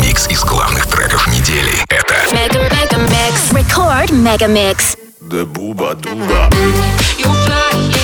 Микс из главных треков недели — это Mega Mega Mix. Record Mega Mix. The Booba Duba. You fly,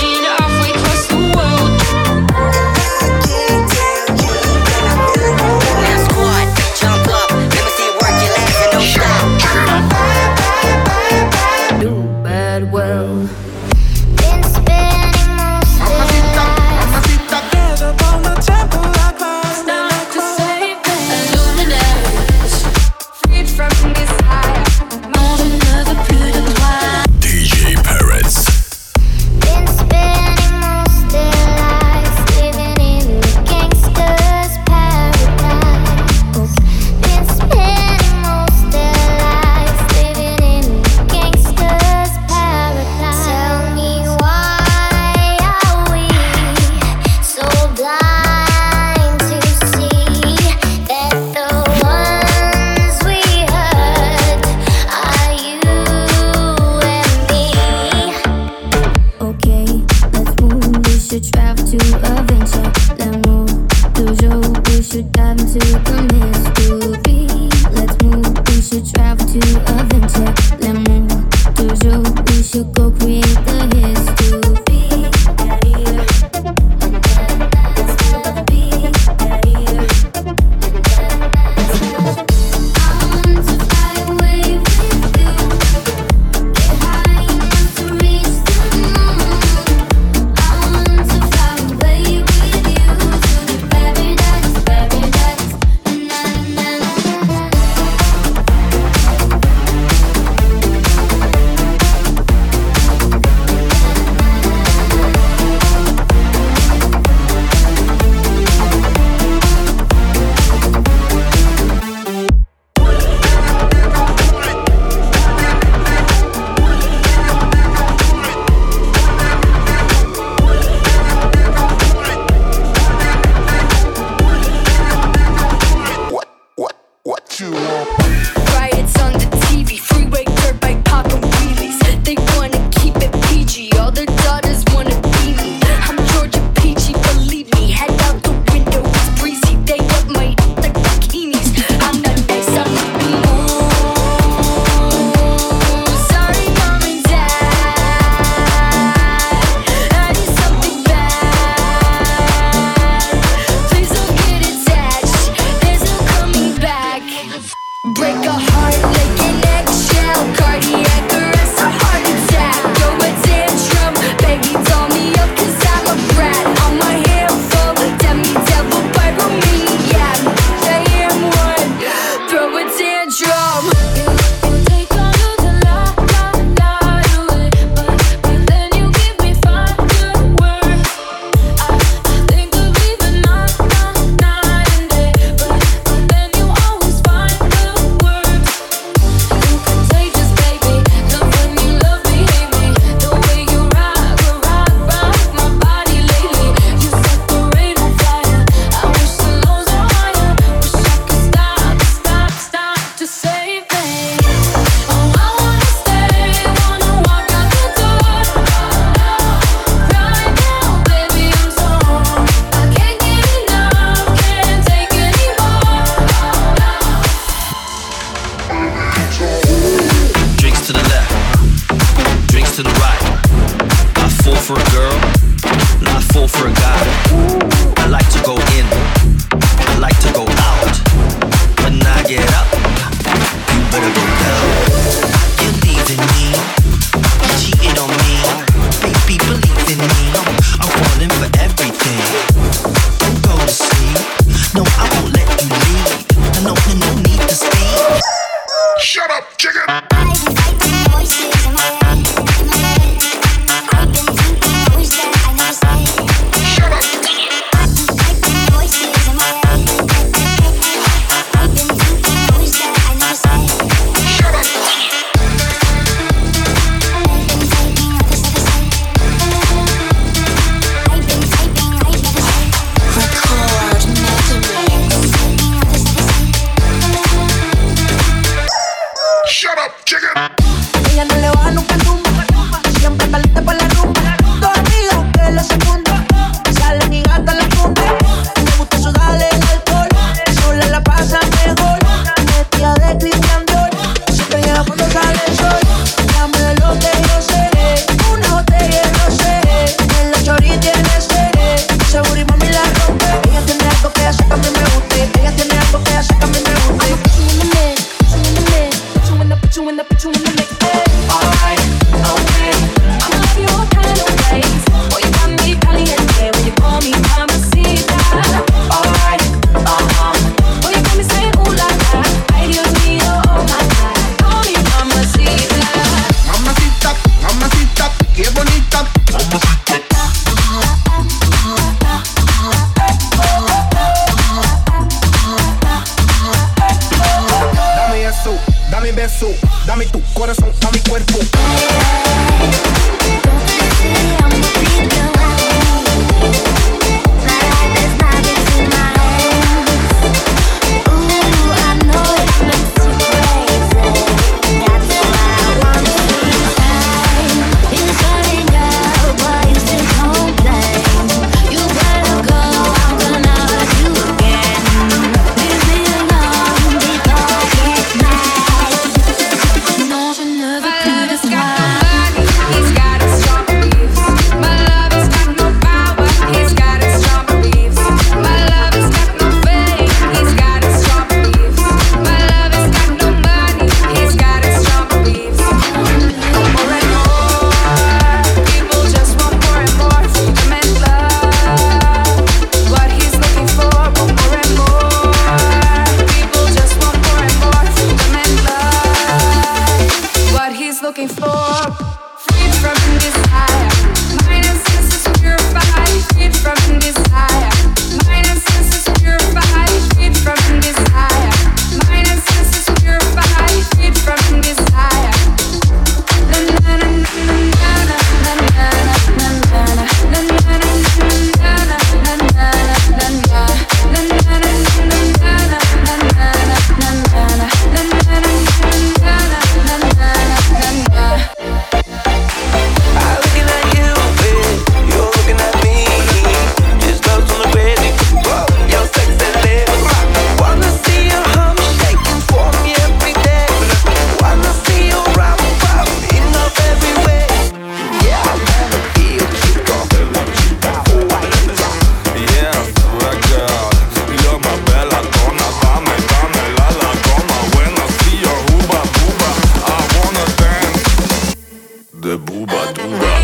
tuba, tuba.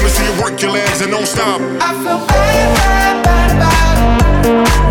see you work your legs and don't stop. I feel bad, bad, bad, bad.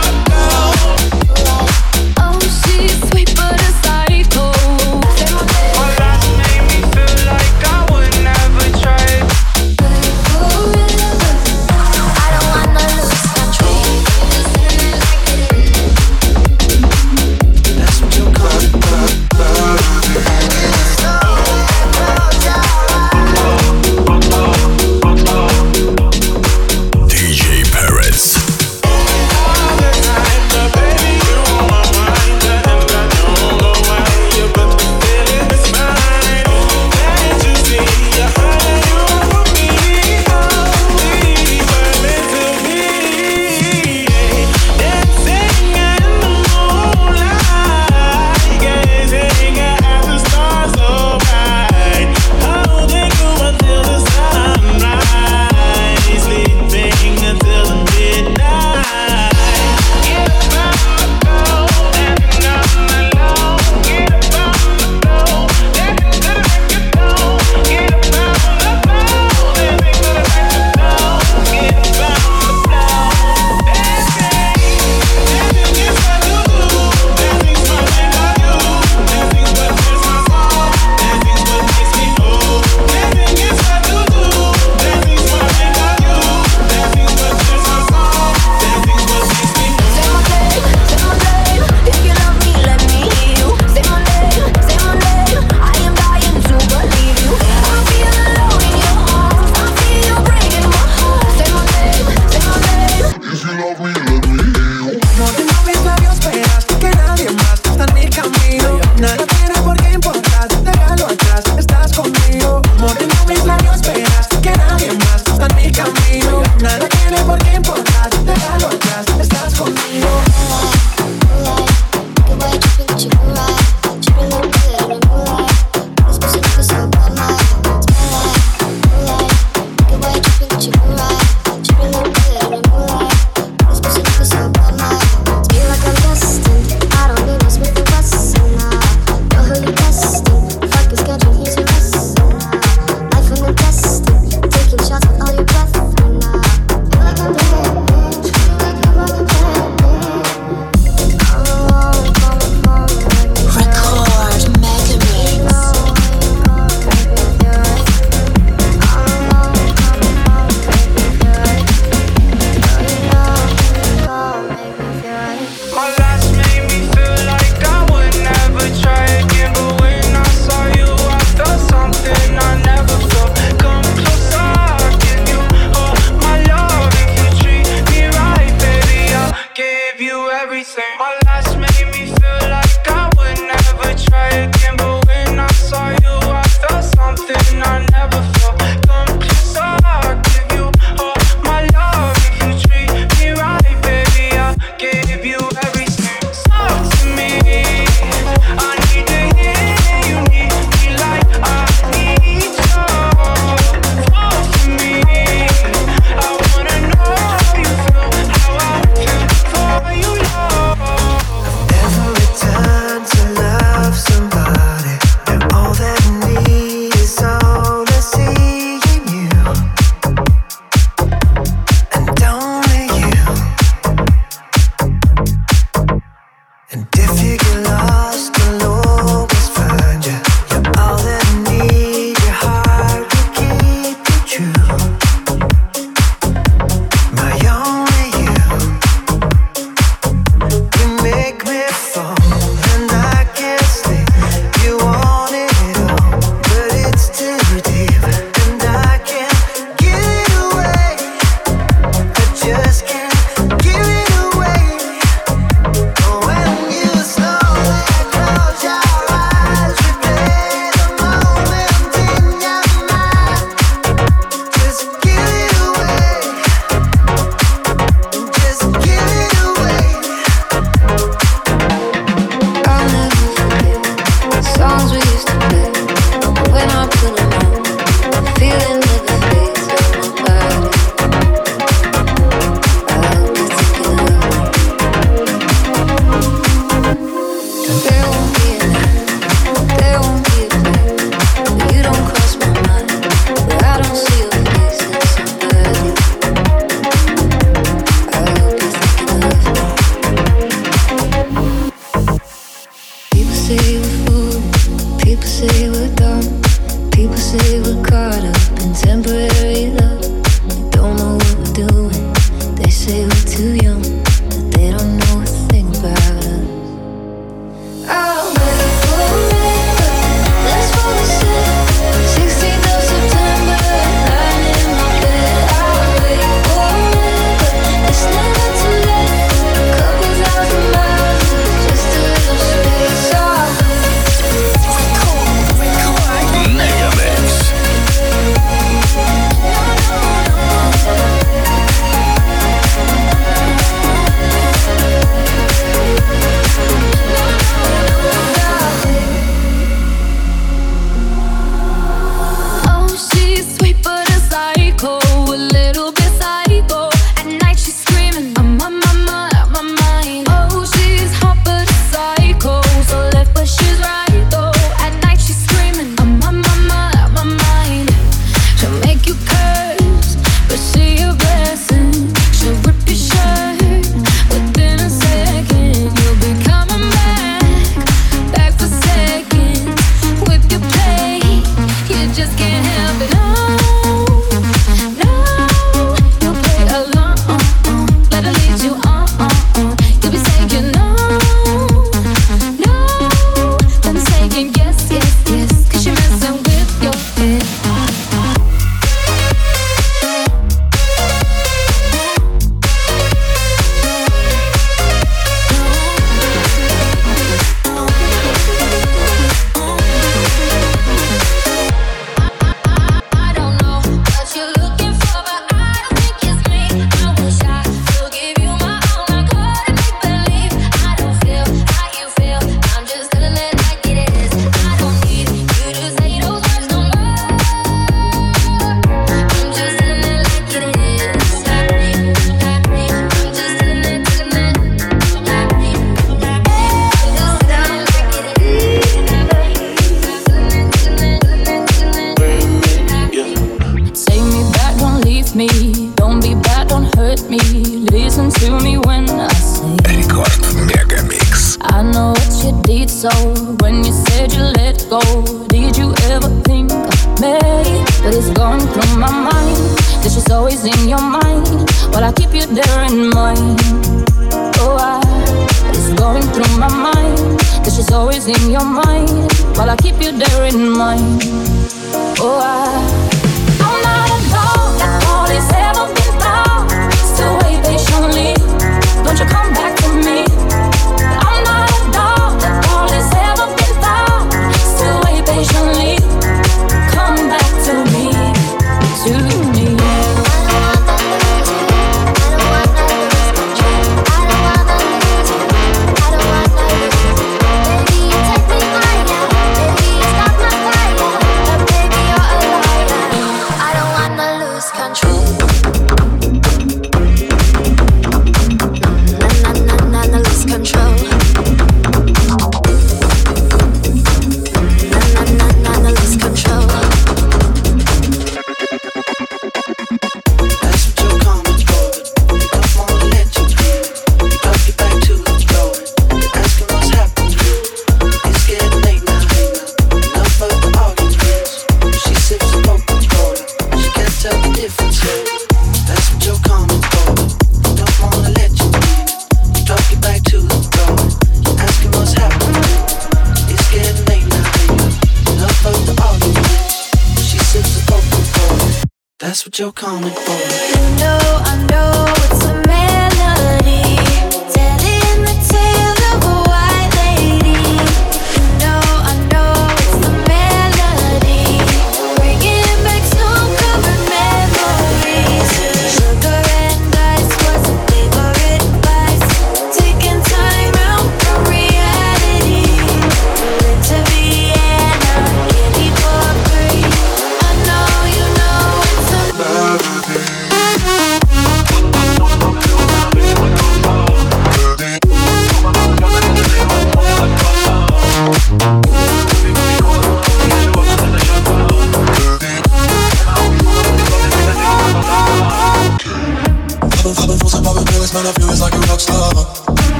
My last made me feel like I would never try again. in your mind, while I keep you there in mind. Oh, I you're coming.